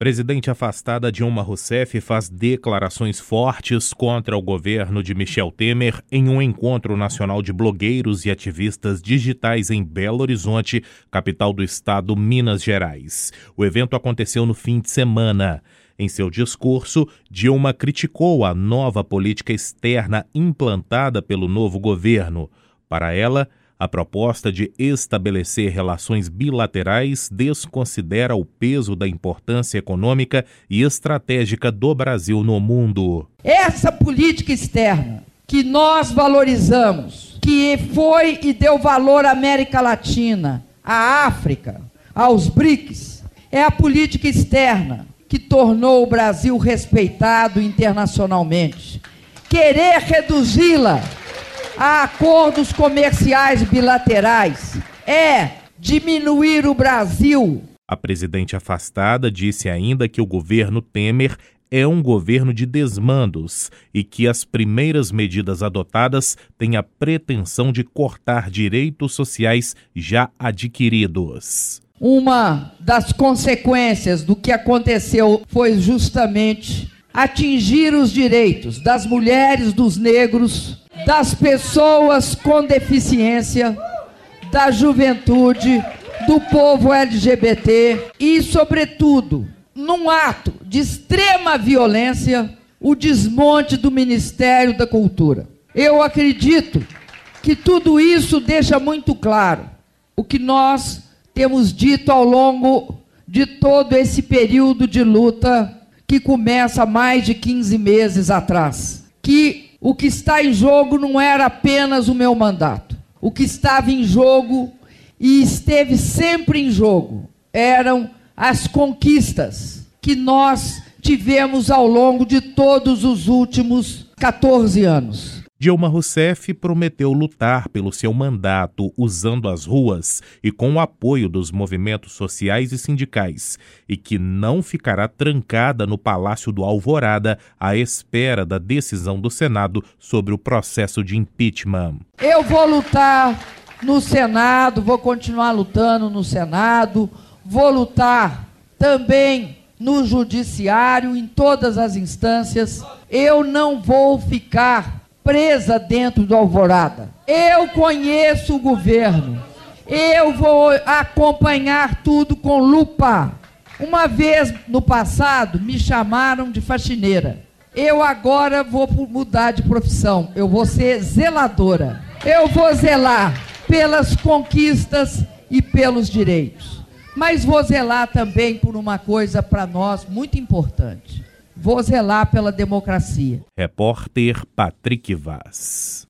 Presidente afastada Dilma Rousseff faz declarações fortes contra o governo de Michel Temer em um encontro nacional de blogueiros e ativistas digitais em Belo Horizonte, capital do estado Minas Gerais. O evento aconteceu no fim de semana. Em seu discurso, Dilma criticou a nova política externa implantada pelo novo governo. Para ela, a proposta de estabelecer relações bilaterais desconsidera o peso da importância econômica e estratégica do Brasil no mundo. Essa política externa que nós valorizamos, que foi e deu valor à América Latina, à África, aos BRICS, é a política externa que tornou o Brasil respeitado internacionalmente. Querer reduzi-la a acordos comerciais bilaterais é diminuir o Brasil. A presidente afastada disse ainda que o governo Temer é um governo de desmandos e que as primeiras medidas adotadas têm a pretensão de cortar direitos sociais já adquiridos. Uma das consequências do que aconteceu foi justamente atingir os direitos das mulheres, dos negros, das pessoas com deficiência, da juventude, do povo LGBT e, sobretudo, num ato de extrema violência, o desmonte do Ministério da Cultura. Eu acredito que tudo isso deixa muito claro o que nós temos dito ao longo de todo esse período de luta que começa mais de 15 meses atrás, que o que está em jogo não era apenas o meu mandato. O que estava em jogo e esteve sempre em jogo eram as conquistas que nós tivemos ao longo de todos os últimos 14 anos. Dilma Rousseff prometeu lutar pelo seu mandato usando as ruas e com o apoio dos movimentos sociais e sindicais, e que não ficará trancada no Palácio do Alvorada à espera da decisão do Senado sobre o processo de impeachment. Eu vou lutar no Senado, vou continuar lutando no Senado, vou lutar também no Judiciário, em todas as instâncias. Eu não vou ficar presa dentro do Alvorada. Eu conheço o governo. Eu vou acompanhar tudo com lupa. Uma vez no passado me chamaram de faxineira. Eu agora vou mudar de profissão. Eu vou ser zeladora. Eu vou zelar pelas conquistas e pelos direitos. Mas vou zelar também por uma coisa para nós muito importante Vou zelar pela democracia. Repórter Patrick Vaz.